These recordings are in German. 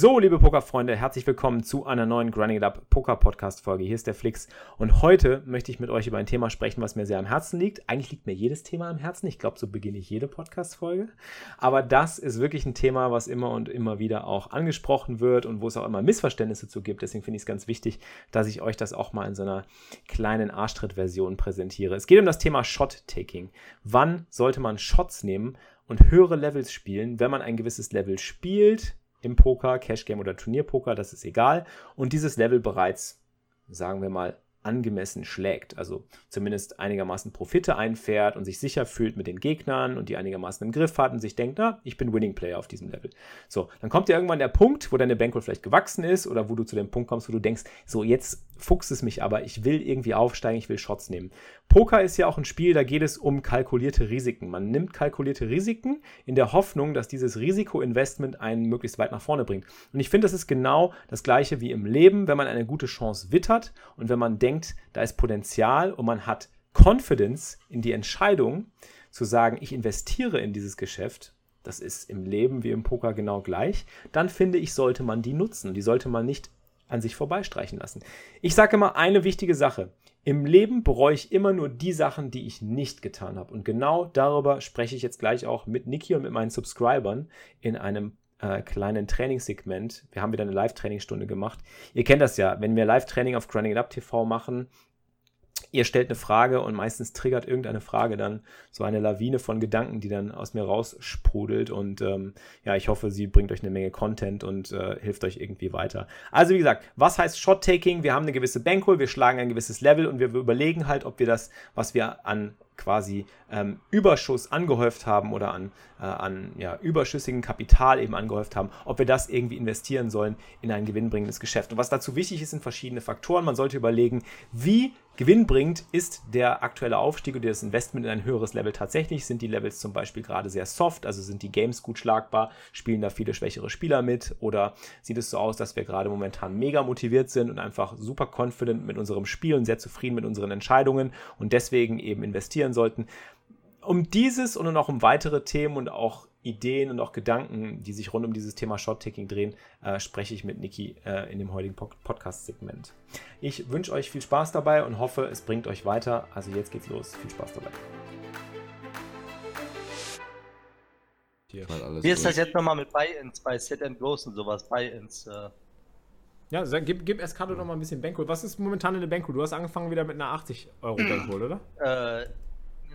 So, liebe Pokerfreunde, herzlich willkommen zu einer neuen Grinding It Up Poker Podcast Folge. Hier ist der Flix und heute möchte ich mit euch über ein Thema sprechen, was mir sehr am Herzen liegt. Eigentlich liegt mir jedes Thema am Herzen. Ich glaube, so beginne ich jede Podcast Folge. Aber das ist wirklich ein Thema, was immer und immer wieder auch angesprochen wird und wo es auch immer Missverständnisse zu gibt. Deswegen finde ich es ganz wichtig, dass ich euch das auch mal in so einer kleinen Arschtritt-Version präsentiere. Es geht um das Thema Shot-Taking. Wann sollte man Shots nehmen und höhere Levels spielen, wenn man ein gewisses Level spielt? Im Poker, Cash Game oder Turnierpoker, das ist egal. Und dieses Level bereits, sagen wir mal, angemessen schlägt. Also zumindest einigermaßen Profite einfährt und sich sicher fühlt mit den Gegnern und die einigermaßen im Griff hat und sich denkt, na, ich bin Winning Player auf diesem Level. So, dann kommt ja irgendwann der Punkt, wo deine Bankroll vielleicht gewachsen ist oder wo du zu dem Punkt kommst, wo du denkst, so, jetzt fuchst es mich aber, ich will irgendwie aufsteigen, ich will Shots nehmen. Poker ist ja auch ein Spiel, da geht es um kalkulierte Risiken. Man nimmt kalkulierte Risiken in der Hoffnung, dass dieses Risikoinvestment einen möglichst weit nach vorne bringt. Und ich finde, das ist genau das gleiche wie im Leben, wenn man eine gute Chance wittert und wenn man denkt, denkt, da ist Potenzial und man hat Confidence in die Entscheidung zu sagen, ich investiere in dieses Geschäft, das ist im Leben wie im Poker genau gleich, dann finde ich, sollte man die nutzen. Die sollte man nicht an sich vorbeistreichen lassen. Ich sage immer eine wichtige Sache. Im Leben bereue ich immer nur die Sachen, die ich nicht getan habe. Und genau darüber spreche ich jetzt gleich auch mit Niki und mit meinen Subscribern in einem äh, kleinen Trainingssegment. Wir haben wieder eine Live-Trainingsstunde gemacht. Ihr kennt das ja, wenn wir Live-Training auf Grinding It Up TV machen, ihr stellt eine Frage und meistens triggert irgendeine Frage dann so eine Lawine von Gedanken, die dann aus mir raussprudelt. Und ähm, ja, ich hoffe, sie bringt euch eine Menge Content und äh, hilft euch irgendwie weiter. Also wie gesagt, was heißt Shot-Taking? Wir haben eine gewisse Bankroll, wir schlagen ein gewisses Level und wir überlegen halt, ob wir das, was wir an quasi ähm, Überschuss angehäuft haben oder an, äh, an ja, überschüssigem Kapital eben angehäuft haben, ob wir das irgendwie investieren sollen in ein gewinnbringendes Geschäft. Und was dazu wichtig ist, sind verschiedene Faktoren. Man sollte überlegen, wie gewinnbringend ist der aktuelle Aufstieg und das Investment in ein höheres Level tatsächlich. Sind die Levels zum Beispiel gerade sehr soft, also sind die Games gut schlagbar, spielen da viele schwächere Spieler mit oder sieht es so aus, dass wir gerade momentan mega motiviert sind und einfach super confident mit unserem Spiel und sehr zufrieden mit unseren Entscheidungen und deswegen eben investieren sollten. Um dieses und noch um weitere Themen und auch Ideen und auch Gedanken, die sich rund um dieses Thema Shot-Taking drehen, äh, spreche ich mit Niki äh, in dem heutigen Podcast-Segment. Ich wünsche euch viel Spaß dabei und hoffe, es bringt euch weiter. Also jetzt geht's los. Viel Spaß dabei. Wie ist das jetzt nochmal mit Buy-ins bei Sit and Goes und sowas? Buy-ins. Äh ja, sag, gib, gib Escado noch mal ein bisschen Bankroll. Was ist momentan in der Bankroll? Du hast angefangen wieder mit einer 80 Euro Bankroll, oder? Äh,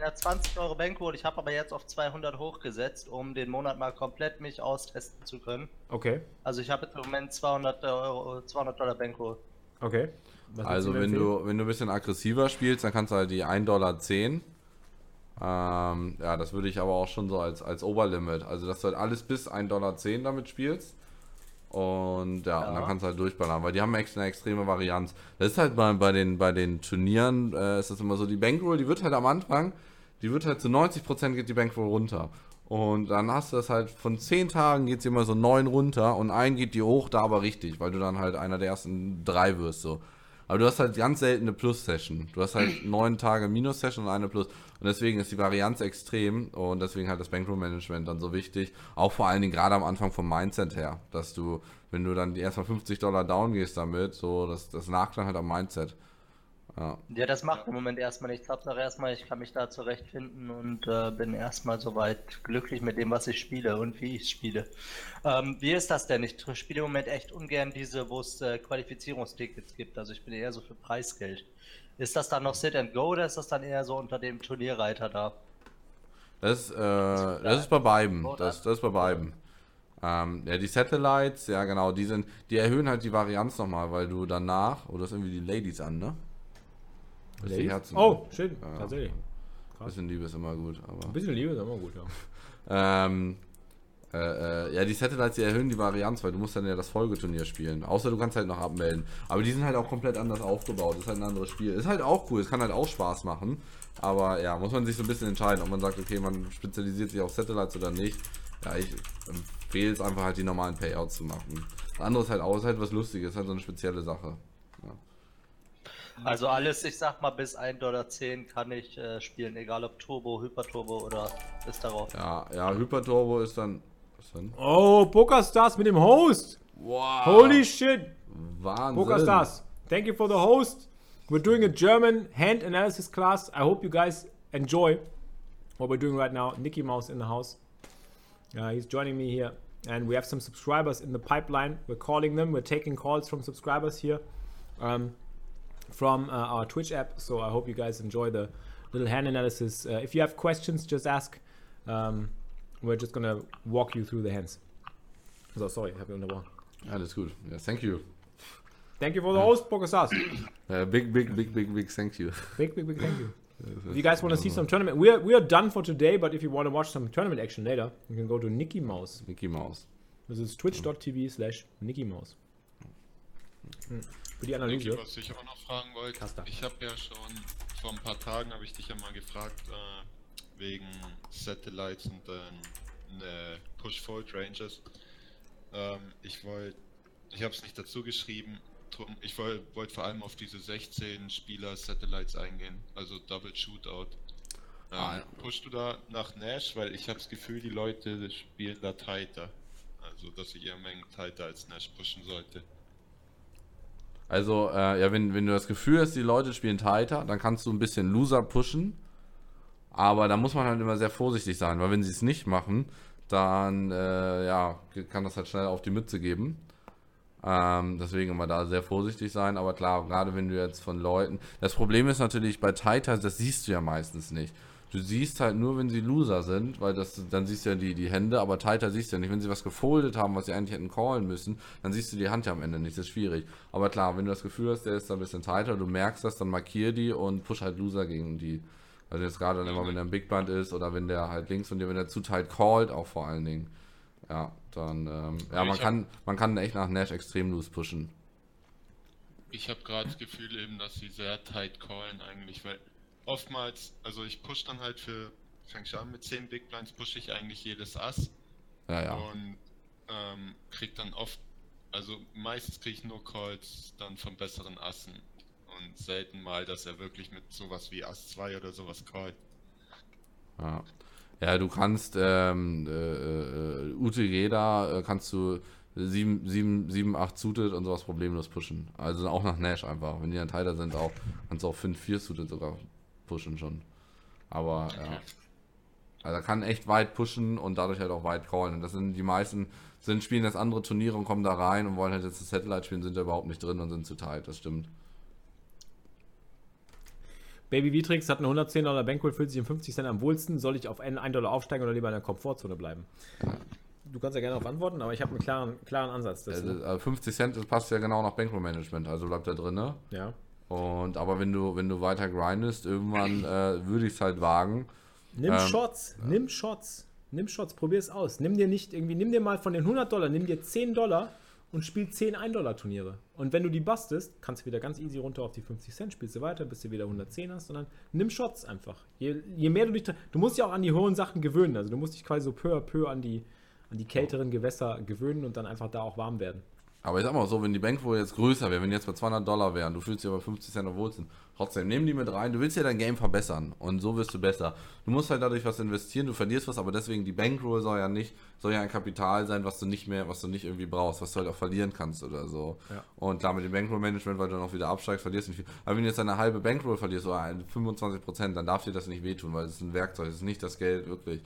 einer 20 Euro Bankroll. Ich habe aber jetzt auf 200 hochgesetzt, um den Monat mal komplett mich austesten zu können. Okay. Also ich habe jetzt im Moment 200 Euro, 200 Dollar Bankroll. Okay. Was also wenn du, wenn du ein bisschen aggressiver spielst, dann kannst du halt die 1,10 Dollar. Ähm, ja, das würde ich aber auch schon so als, als Oberlimit. Also dass du halt alles bis 1,10 Dollar damit spielst. Und ja, ja. Und dann kannst du halt durchballern, weil die haben echt eine extreme Varianz. Das ist halt bei, bei, den, bei den Turnieren, äh, ist das immer so, die Bankroll, die wird halt am Anfang, die wird halt zu 90% geht die Bankroll runter. Und dann hast du das halt, von 10 Tagen geht sie immer so 9 runter und ein geht die hoch, da aber richtig, weil du dann halt einer der ersten drei wirst so. Aber du hast halt ganz selten eine Plus-Session. Du hast halt neun Tage Minus-Session und eine Plus. Und deswegen ist die Varianz extrem und deswegen halt das Bankroll-Management dann so wichtig. Auch vor allen Dingen gerade am Anfang vom Mindset her, dass du, wenn du dann erstmal 50 Dollar down gehst damit, so das, das Nachklang halt am Mindset. Ja. ja, das macht im Moment erstmal nichts. Hauptsache erstmal, ich kann mich da zurechtfinden und äh, bin erstmal soweit glücklich mit dem, was ich spiele und wie ich spiele. Ähm, wie ist das denn? Ich spiele im Moment echt ungern diese, wo es äh, Qualifizierungstickets gibt. Also ich bin eher so für Preisgeld. Ist das dann noch Sit and Go oder ist das dann eher so unter dem Turnierreiter da? Das, äh, das ist bei beiden. Das, das ist bei beiden. Ähm, ja, die Satellites, ja genau, die sind, die erhöhen halt die Varianz nochmal, weil du danach, oder oh, das irgendwie die Ladies an, ne? Die Herzen. Oh, schön, ja. tatsächlich. Ein bisschen Liebe ist immer gut. Aber Ein bisschen Liebe ist immer gut, ja. ähm, Äh, äh, ja, die Satellites, die erhöhen die Varianz, weil du musst dann ja das Folgeturnier spielen. Außer du kannst halt noch abmelden. Aber die sind halt auch komplett anders aufgebaut. Das ist halt ein anderes Spiel. Ist halt auch cool, es kann halt auch Spaß machen. Aber ja, muss man sich so ein bisschen entscheiden, ob man sagt, okay, man spezialisiert sich auf Satellites oder nicht. Ja, ich empfehle es einfach halt die normalen Payouts zu machen. Das andere ist halt auch, ist halt was Lustiges, ist halt so eine spezielle Sache. Also alles, ich sag mal, bis 1,10 Dollar kann ich äh, spielen, egal ob Turbo, Hyperturbo oder ist darauf. Ja, ja, Hyperturbo ist dann. Was denn? Oh, PokerStars mit dem Host. Wow. Holy shit. Wahnsinn. PokerStars, thank you for the host. We're doing a German hand analysis class. I hope you guys enjoy what we're doing right now. Nicky Mouse in the house. Uh, he's joining me here. And we have some subscribers in the pipeline. We're calling them. We're taking calls from subscribers here um, from uh, our Twitch app. So I hope you guys enjoy the little hand analysis. Uh, if you have questions, just ask. Um, we're just going to walk you through the hands. So sorry, habe ich unterbrochen. Alles gut. Ja, thank you. Thank you for the host, PokerStars. Uh, big, big, big, big, big thank you. Big, big, big thank you. If you guys want to see some tournament, we're we are done for today. But if you want to watch some tournament action later, you can go to Nicky Mouse. Nicky Mouse. This is twitch.tv slash Nicky Mouse. Hm. Für die Analyse. Okay, was ich aber noch fragen wollte, Caster. ich habe ja schon vor ein paar Tagen habe ich dich ja mal gefragt äh, wegen Satellites und dann äh, Push-Fold Ranges. Ähm, ich wollte, ich habe es nicht dazu geschrieben. Ich wollte wollt vor allem auf diese 16 Spieler Satellites eingehen, also Double Shootout. Ähm, Ah, ja. Pushst du da nach Nash, weil ich habe das Gefühl, die Leute spielen da tighter. Also, dass ich eher Mengen tighter als Nash pushen sollte. Also, äh, ja, wenn, wenn du das Gefühl hast, die Leute spielen tighter, dann kannst du ein bisschen Loser pushen. Aber da muss man halt immer sehr vorsichtig sein, weil wenn sie es nicht machen, dann äh, ja, kann das halt schnell auf die Mütze geben. Ähm, deswegen immer da sehr vorsichtig sein. Aber klar, gerade wenn du jetzt von Leuten. Das Problem ist natürlich bei Tighter, das siehst du ja meistens nicht. Du siehst halt nur, wenn sie Loser sind, weil das, dann siehst du ja die, die Hände, aber Tighter siehst du ja nicht. Wenn sie was gefoldet haben, was sie eigentlich hätten callen müssen, dann siehst du die Hand ja am Ende nicht. Das ist schwierig. Aber klar, wenn du das Gefühl hast, der ist da ein bisschen tighter, du merkst das, dann markier die und push halt Loser gegen die. Also jetzt gerade dann immer, wenn der im Big Blind ist oder wenn der halt links von dir, wenn der zu tight callt, auch vor allen Dingen. Ja, dann, ähm, ja, man kann, man kann echt nach Nash extrem loose pushen. Ich habe gerade das Gefühl eben, dass sie sehr tight callen eigentlich, weil oftmals, also ich push dann halt für, fäng ich an mit 10 Big Blinds, pushe ich eigentlich jedes Ass Ja, ja. und ähm, krieg dann oft, also meistens kriege ich nur Calls dann von besseren Assen und selten mal, dass er wirklich mit sowas wie Ass 2 oder sowas callt. Ja, ja du kannst ähm, äh, äh, UTG da äh, kannst du 7, 7, 7, 8 suited und sowas problemlos pushen. Also auch nach Nash einfach. Wenn die dann Teiler sind, auch kannst du auch 5, 4 suited sogar pushen schon. Aber ja. Also er kann echt weit pushen und dadurch halt auch weit callen. Und das sind die meisten, sind spielen jetzt andere Turniere und kommen da rein und wollen halt jetzt das Satellite spielen, sind da überhaupt nicht drin und sind zu tight, das stimmt. Baby Vitrix hat eine 110 Dollar Bankroll, fühlt sich in 50 Cent am wohlsten. Soll ich auf 1 Dollar aufsteigen oder lieber in der Komfortzone bleiben? Du kannst ja gerne darauf antworten, aber ich habe einen klaren, klaren Ansatz dazu. Also, äh, 50 Cent, das passt ja genau nach Bankroll Management, also bleibt da drin, ne? ja. Und aber wenn du, wenn du weiter grindest, irgendwann äh, würde ich es halt wagen. Nimm Ähm, Shots, nimm Shots, nimm Shots, probier es aus. Nimm dir nicht irgendwie, nimm dir mal von den 100 Dollar, nimm dir 10 Dollar und spiel 10 1-Dollar-Turniere. Und wenn du die bustest, kannst du wieder ganz easy runter auf die 50 Cent, spielst du weiter, bis du wieder 110 hast, sondern nimm Shots einfach. Je, je mehr du dich, du musst ja auch an die hohen Sachen gewöhnen, also du musst dich quasi so peu à peu an die, an die kälteren Gewässer gewöhnen und dann einfach da auch warm werden. Aber ich sag mal so, wenn die Bankroll jetzt größer wäre, wenn die jetzt bei 200 Dollar wären, du fühlst dich aber 50 Cent auf Wohlsten, trotzdem, nimm die mit rein, du willst ja dein Game verbessern und so wirst du besser. Du musst halt dadurch was investieren, du verlierst was, aber deswegen die Bankroll soll ja nicht, soll ja ein Kapital sein, was du nicht mehr, was du nicht irgendwie brauchst, was du halt auch verlieren kannst oder so. Ja. Und klar mit dem Bankroll-Management, weil du dann auch wieder absteigst, verlierst du nicht viel. Aber wenn du jetzt eine halbe Bankroll verlierst oder ein 25 Prozent, dann darf dir das nicht wehtun, weil es ist ein Werkzeug, es ist nicht das Geld wirklich.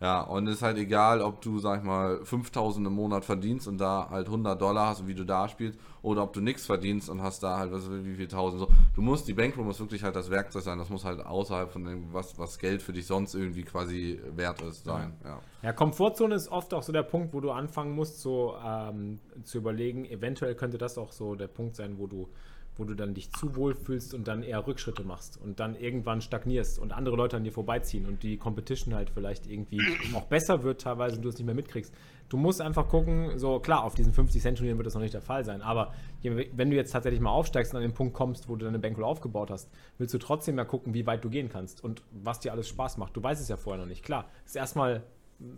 Ja, und es ist halt egal, ob du, sag ich mal, 5000 im Monat verdienst und da halt 100 Dollar hast und wie du da spielst, oder ob du nichts verdienst und hast da halt, was wie viel tausend. So. Du musst, die Bankroll muss wirklich halt das Werkzeug sein, das muss halt außerhalb von dem, was, was Geld für dich sonst irgendwie quasi wert ist, sein. Ja. Ja, Komfortzone ist oft auch so der Punkt, wo du anfangen musst, so ähm, zu überlegen, eventuell könnte das auch so der Punkt sein, wo du, wo du dann dich zu wohl fühlst und dann eher Rückschritte machst und dann irgendwann stagnierst und andere Leute an dir vorbeiziehen und die Competition halt vielleicht irgendwie auch besser wird teilweise und du es nicht mehr mitkriegst. Du musst einfach gucken, so klar, auf diesen 50 Cent Turnieren wird das noch nicht der Fall sein, aber wenn du jetzt tatsächlich mal aufsteigst und an den Punkt kommst, wo du deine Bankroll aufgebaut hast, willst du trotzdem mal gucken, wie weit du gehen kannst und was dir alles Spaß macht. Du weißt es ja vorher noch nicht. Klar, ist erstmal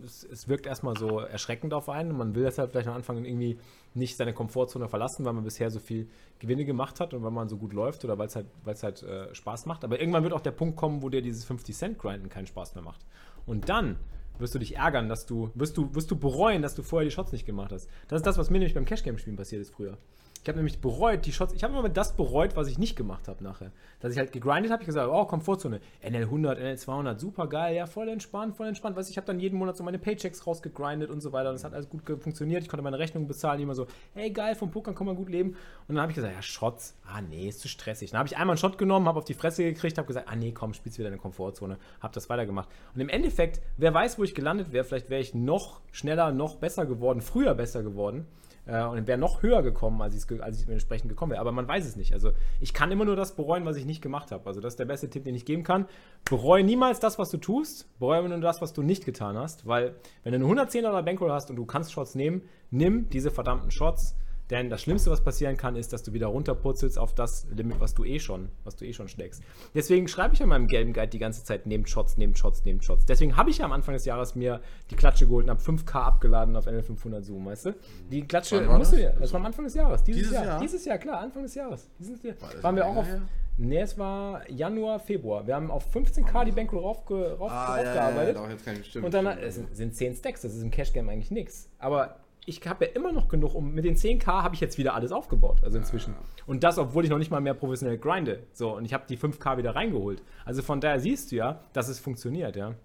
es, es, wirkt erstmal so erschreckend auf einen man will deshalb vielleicht am Anfang irgendwie nicht seine Komfortzone verlassen, weil man bisher so viel Gewinne gemacht hat und weil man so gut läuft oder weil es halt, halt äh, Spaß macht. Aber irgendwann wird auch der Punkt kommen, wo dir dieses 50-Cent-Grinden keinen Spaß mehr macht. Und dann wirst du dich ärgern, dass du, wirst du, wirst du bereuen, dass du vorher die Shots nicht gemacht hast. Das ist das, was mir nämlich beim Cash-Game-Spielen passiert ist früher. Ich habe nämlich bereut, die Shots. Ich habe immer das bereut, was ich nicht gemacht habe nachher. Dass ich halt gegrindet habe, ich gesagt, oh, Komfortzone. NL 100, NL 200, super geil, ja, voll entspannt, voll entspannt. Weißt ich habe dann jeden Monat so meine Paychecks rausgegrindet und so weiter. Und das hat alles gut funktioniert. Ich konnte meine Rechnungen bezahlen, immer so, hey, geil, vom Pokern kann man gut leben. Und dann habe ich gesagt, ja, Shots, ah, nee, ist zu stressig. Dann habe ich einmal einen Shot genommen, habe auf die Fresse gekriegt, habe gesagt, ah, nee, komm, spielst wieder in der Komfortzone. Habe das weitergemacht. Und im Endeffekt, wer weiß, wo ich gelandet wäre, vielleicht wäre ich noch schneller, noch besser geworden, früher besser geworden. Äh, und wäre noch höher gekommen, als, als ich entsprechend gekommen wäre. Aber man weiß es nicht. Also ich kann immer nur das bereuen, was ich nicht gemacht habe. Also das ist der beste Tipp, den ich geben kann. Bereue niemals das, was du tust. Bereue nur das, was du nicht getan hast. Weil wenn du eine 110 Dollar Bankroll hast und du kannst Shots nehmen, nimm diese verdammten Shots. Denn das Schlimmste, was passieren kann, ist, dass du wieder runterputzelst auf das Limit, was du eh schon, was du eh schon schlägst. Deswegen schreibe ich in meinem gelben Guide die ganze Zeit, nehmt Shots, nehmt Shots, nehmt Shots. Deswegen habe ich ja am Anfang des Jahres mir die Klatsche geholt und habe 5K abgeladen auf NL500 Zoom, weißt du? Die Klatsche, war musst das? das war am Anfang des Jahres. Dieses, Dieses Jahr, Jahr? Dieses Jahr, klar, Anfang des Jahres. Dieses Jahr. War das Waren wir auch auf, her? nee, es war Januar, Februar. Wir haben auf 15K die Bankroll raufge, rauf, raufgearbeitet. doch, jetzt kann ich bestimmt. Und dann sind, sind 10 Stacks, das ist im Cash Game eigentlich nichts. Aber ich habe ja immer noch genug, um mit den 10k habe ich jetzt wieder alles aufgebaut, also inzwischen. Und das, obwohl ich noch nicht mal mehr professionell grinde. So, und ich habe die 5k wieder reingeholt. Also von daher siehst du ja, dass es funktioniert, ja.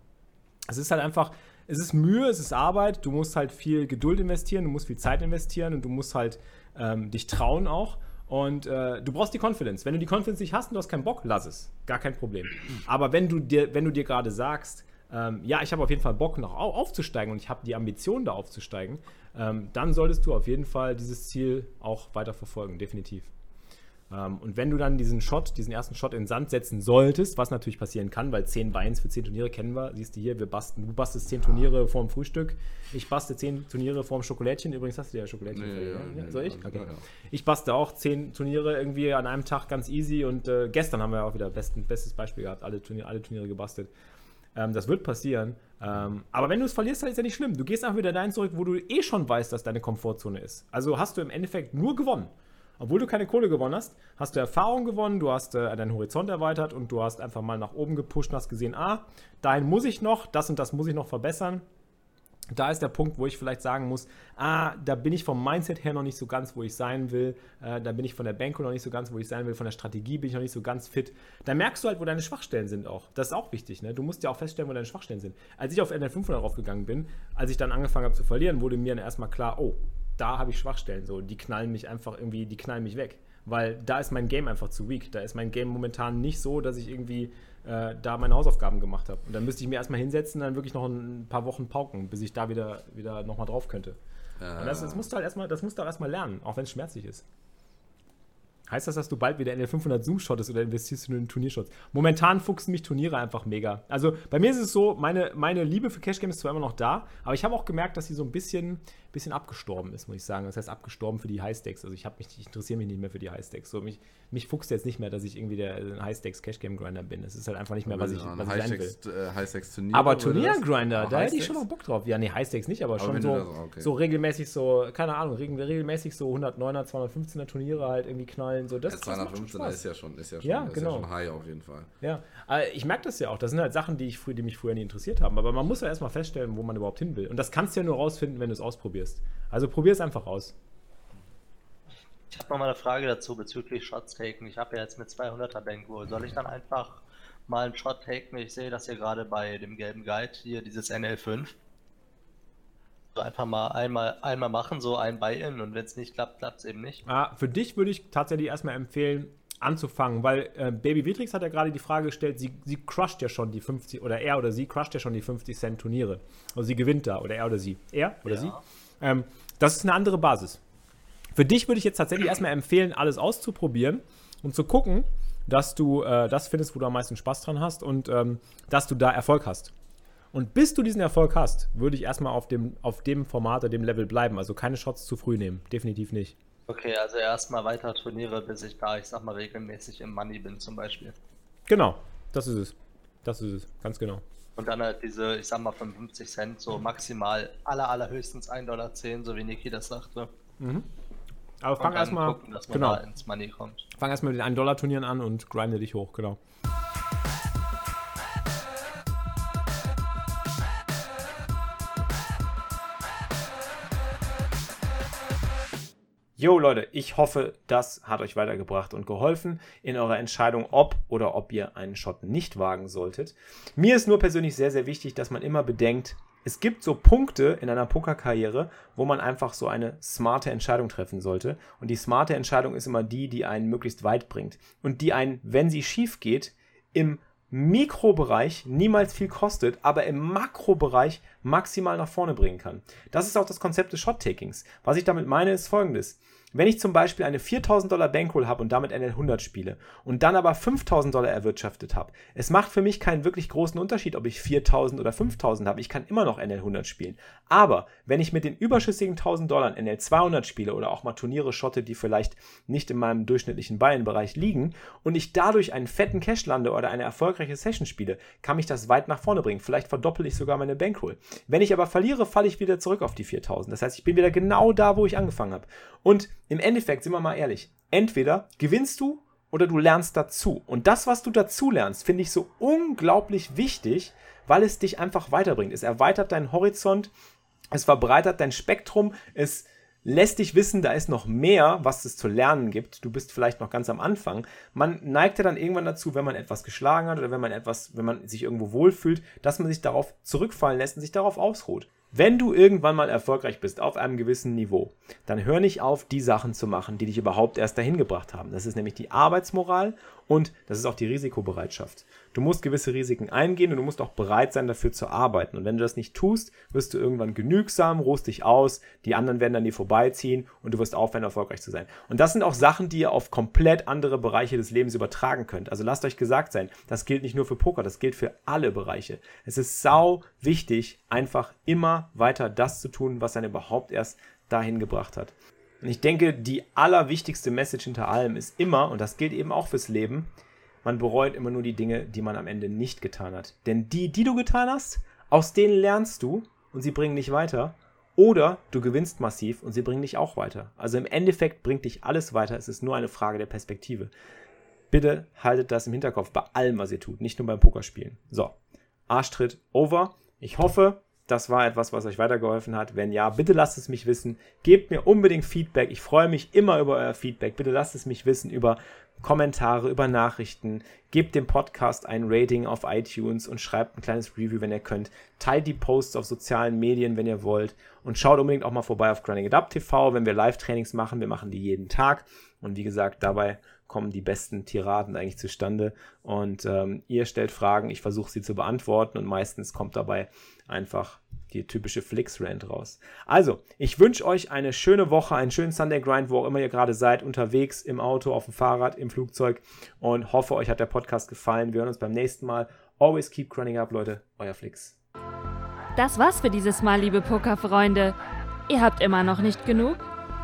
Es ist halt einfach, es ist Mühe, es ist Arbeit, du musst halt viel Geduld investieren, du musst viel Zeit investieren und du musst halt ähm, dich trauen auch. Und äh, du brauchst die Confidence. Wenn du die Confidence nicht hast und du hast keinen Bock, lass es. Gar kein Problem. Aber wenn du dir, wenn du dir gerade sagst, ähm, ja, ich habe auf jeden Fall Bock, noch au aufzusteigen und ich habe die Ambition, da aufzusteigen, ähm, dann solltest du auf jeden Fall dieses Ziel auch weiter verfolgen, definitiv. Ähm, und wenn du dann diesen Shot, diesen ersten Shot in den Sand setzen solltest, was natürlich passieren kann, weil 10 Beins für 10 Turniere kennen wir, siehst du hier, wir basten, du bastest 10 Turniere vorm Frühstück, ich baste 10 Turniere vorm Schokolädchen, übrigens hast du ja Schokolädchen. Nee, für, ja, ja, nee, Soll ich? Okay. ja. Ich baste auch 10 Turniere irgendwie an einem Tag ganz easy und äh, gestern haben wir auch wieder besten, bestes Beispiel gehabt, alle Turniere, alle Turniere gebastelt. Ähm, das wird passieren. Ähm, aber wenn du es verlierst, dann ist ja nicht schlimm. Du gehst einfach wieder dahin zurück, wo du eh schon weißt, dass deine Komfortzone ist. Also hast du im Endeffekt nur gewonnen. Obwohl du keine Kohle gewonnen hast, hast du Erfahrung gewonnen, du hast äh, deinen Horizont erweitert und du hast einfach mal nach oben gepusht und hast gesehen, ah, dahin muss ich noch, das und das muss ich noch verbessern. Da ist der Punkt, wo ich vielleicht sagen muss, ah, da bin ich vom Mindset her noch nicht so ganz, wo ich sein will. Äh, da bin ich von der Banko noch nicht so ganz, wo ich sein will. Von der Strategie bin ich noch nicht so ganz fit. Da merkst du halt, wo deine Schwachstellen sind auch. Das ist auch wichtig. Ne? Du musst ja auch feststellen, wo deine Schwachstellen sind. Als ich auf NL500 raufgegangen bin, als ich dann angefangen habe zu verlieren, wurde mir dann erstmal klar, oh, da habe ich Schwachstellen. So, die knallen mich einfach irgendwie, die knallen mich weg. Weil da ist mein Game einfach zu weak. Da ist mein Game momentan nicht so, dass ich irgendwie äh, da meine Hausaufgaben gemacht habe. Und dann müsste ich mir erstmal hinsetzen dann wirklich noch ein paar Wochen pauken, bis ich da wieder, wieder nochmal drauf könnte. Und das, das musst du halt erstmal, das musst du auch erstmal lernen, auch wenn es schmerzlich ist. Heißt das, dass du bald wieder in den 500 Zoom shottest oder investierst du in Turniershots? Momentan fuchsen mich Turniere einfach mega. Also bei mir ist es so, meine, meine Liebe für Cash Games ist zwar immer noch da, aber ich habe auch gemerkt, dass sie so ein bisschen, bisschen abgestorben ist, muss ich sagen. Das heißt abgestorben für die High Stakes. Also ich, mich, ich interessiere mich nicht mehr für die High Stakes. So, mich, mich fuchst jetzt nicht mehr, dass ich irgendwie der äh, High Stakes Cash Game Grinder bin. Es ist halt einfach nicht mehr, was ich, was ich sein will. Äh, High-Sex-Turnier. Aber Turniergrinder, da hätte ich schon noch Bock drauf. Ja, nee, High-Stakes nicht, aber, Aber schon so, das- okay. so regelmäßig so, keine Ahnung, regel- regelmäßig so 109er, 215er Turniere halt irgendwie knallen. So, das, Das das macht schon 215 Spaß. ist ja schon, ist ja schon, Ja, ist genau. ja schon high auf jeden Fall. Ja, aber ich merke das ja auch. Das sind halt Sachen, die, ich früh, die mich früher nie interessiert haben. Aber man muss ja erstmal feststellen, wo man überhaupt hin will. Und das kannst du ja nur rausfinden, wenn du es ausprobierst. Also probier es einfach aus. Ich habe noch mal eine Frage dazu bezüglich Shots taken. Ich habe ja jetzt mit 200er Bankroll. Soll ich dann einfach mal einen Shot taken? Ich sehe das hier gerade bei dem gelben Guide hier, dieses NL5. So einfach mal einmal, einmal machen, so ein Buy-In und wenn es nicht klappt, klappt es eben nicht. Ah, für dich würde ich tatsächlich erstmal empfehlen, anzufangen, weil äh, Baby Vitrix hat ja gerade die Frage gestellt, sie, sie crusht ja schon die 50, oder er oder sie crusht ja schon die 50 Cent Turniere. Also sie gewinnt da, oder er oder sie. Er oder Ja. sie. Ähm, das ist eine andere Basis. Für dich würde ich jetzt tatsächlich erstmal empfehlen, alles auszuprobieren und zu gucken, dass du äh, das findest, wo du am meisten Spaß dran hast und ähm, dass du da Erfolg hast. Und bis du diesen Erfolg hast, würde ich erstmal auf dem, auf dem Format oder dem Level bleiben. Also keine Shots zu früh nehmen. Definitiv nicht. Okay, also erstmal weiter Turniere, bis ich da, ich sag mal, regelmäßig im Money bin zum Beispiel. Genau, das ist es. Das ist es, ganz genau. Und dann halt diese, ich sag mal, 55 Cent, so maximal aller, allerhöchstens 1,10 Dollar, so wie Niki das sagte. Mhm. Aber fang erstmal genau. ins Money kommt. Fang erstmal mit den 1-Dollar-Turnieren an und grinde dich hoch, genau. Jo Leute, ich hoffe, das hat euch weitergebracht und geholfen in eurer Entscheidung, ob oder ob ihr einen Shot nicht wagen solltet. Mir ist nur persönlich sehr, sehr wichtig, dass man immer bedenkt, es gibt so Punkte in einer Pokerkarriere, wo man einfach so eine smarte Entscheidung treffen sollte. Und die smarte Entscheidung ist immer die, die einen möglichst weit bringt. Und die einen, wenn sie schief geht, im Mikrobereich niemals viel kostet, aber im Makrobereich maximal nach vorne bringen kann. Das ist auch das Konzept des Shot-Takings. Was ich damit meine, ist folgendes. Wenn ich zum Beispiel eine 4000 Dollar Bankroll habe und damit NL100 spiele und dann aber 5000 Dollar erwirtschaftet habe, es macht für mich keinen wirklich großen Unterschied, ob ich 4000 oder 5000 habe. Ich kann immer noch NL100 spielen. Aber wenn ich mit den überschüssigen 1000 Dollar NL200 spiele oder auch mal Turniere schotte, die vielleicht nicht in meinem durchschnittlichen Ballenbereich liegen und ich dadurch einen fetten Cash lande oder eine erfolgreiche Session spiele, kann mich das weit nach vorne bringen. Vielleicht verdoppel ich sogar meine Bankroll. Wenn ich aber verliere, falle ich wieder zurück auf die 4000. Das heißt, ich bin wieder genau da, wo ich angefangen habe. Und im Endeffekt, sind wir mal ehrlich, entweder gewinnst du oder du lernst dazu. Und das, was du dazu lernst, finde ich so unglaublich wichtig, weil es dich einfach weiterbringt. Es erweitert deinen Horizont, es verbreitert dein Spektrum, es lässt dich wissen, da ist noch mehr, was es zu lernen gibt. Du bist vielleicht noch ganz am Anfang. Man neigt ja dann irgendwann dazu, wenn man etwas geschlagen hat oder wenn man etwas, wenn man sich irgendwo wohlfühlt, dass man sich darauf zurückfallen lässt und sich darauf ausruht. Wenn du irgendwann mal erfolgreich bist auf einem gewissen Niveau, dann hör nicht auf, die Sachen zu machen, die dich überhaupt erst dahin gebracht haben. Das ist nämlich die Arbeitsmoral und das ist auch die Risikobereitschaft. Du musst gewisse Risiken eingehen und du musst auch bereit sein, dafür zu arbeiten. Und wenn du das nicht tust, wirst du irgendwann genügsam, ruhst dich aus, die anderen werden an dir vorbeiziehen und du wirst aufhören, erfolgreich zu sein. Und das sind auch Sachen, die ihr auf komplett andere Bereiche des Lebens übertragen könnt. Also lasst euch gesagt sein, das gilt nicht nur für Poker, das gilt für alle Bereiche. Es ist sau wichtig, einfach immer weiter das zu tun, was einen überhaupt erst dahin gebracht hat. Und ich denke, die allerwichtigste Message hinter allem ist immer, und das gilt eben auch fürs Leben, man bereut immer nur die Dinge, die man am Ende nicht getan hat. Denn die, die du getan hast, aus denen lernst du und sie bringen dich weiter. Oder du gewinnst massiv und sie bringen dich auch weiter. Also im Endeffekt bringt dich alles weiter. Es ist nur eine Frage der Perspektive. Bitte haltet das im Hinterkopf bei allem, was ihr tut, nicht nur beim Pokerspielen. So, Arschtritt over. Ich hoffe, das war etwas, was euch weitergeholfen hat. Wenn ja, bitte lasst es mich wissen. Gebt mir unbedingt Feedback. Ich freue mich immer über euer Feedback. Bitte lasst es mich wissen über Kommentare, über Nachrichten. Gebt dem Podcast ein Rating auf iTunes und schreibt ein kleines Review, wenn ihr könnt. Teilt die Posts auf sozialen Medien, wenn ihr wollt. Und schaut unbedingt auch mal vorbei auf Grinding It Up TV, wenn wir Live-Trainings machen. Wir machen die jeden Tag. Und wie gesagt, dabei kommen die besten Tiraden eigentlich zustande. Und ähm, ihr stellt Fragen, ich versuche sie zu beantworten und meistens kommt dabei einfach die typische Flix-Rant raus. Also, ich wünsche euch eine schöne Woche, einen schönen Sunday Grind, wo auch immer ihr gerade seid, unterwegs, im Auto, auf dem Fahrrad, im Flugzeug und hoffe, euch hat der Podcast gefallen. Wir hören uns beim nächsten Mal. Always keep grinding up, Leute. Euer Flix. Das war's für dieses Mal, liebe Pokerfreunde. Ihr habt immer noch nicht genug?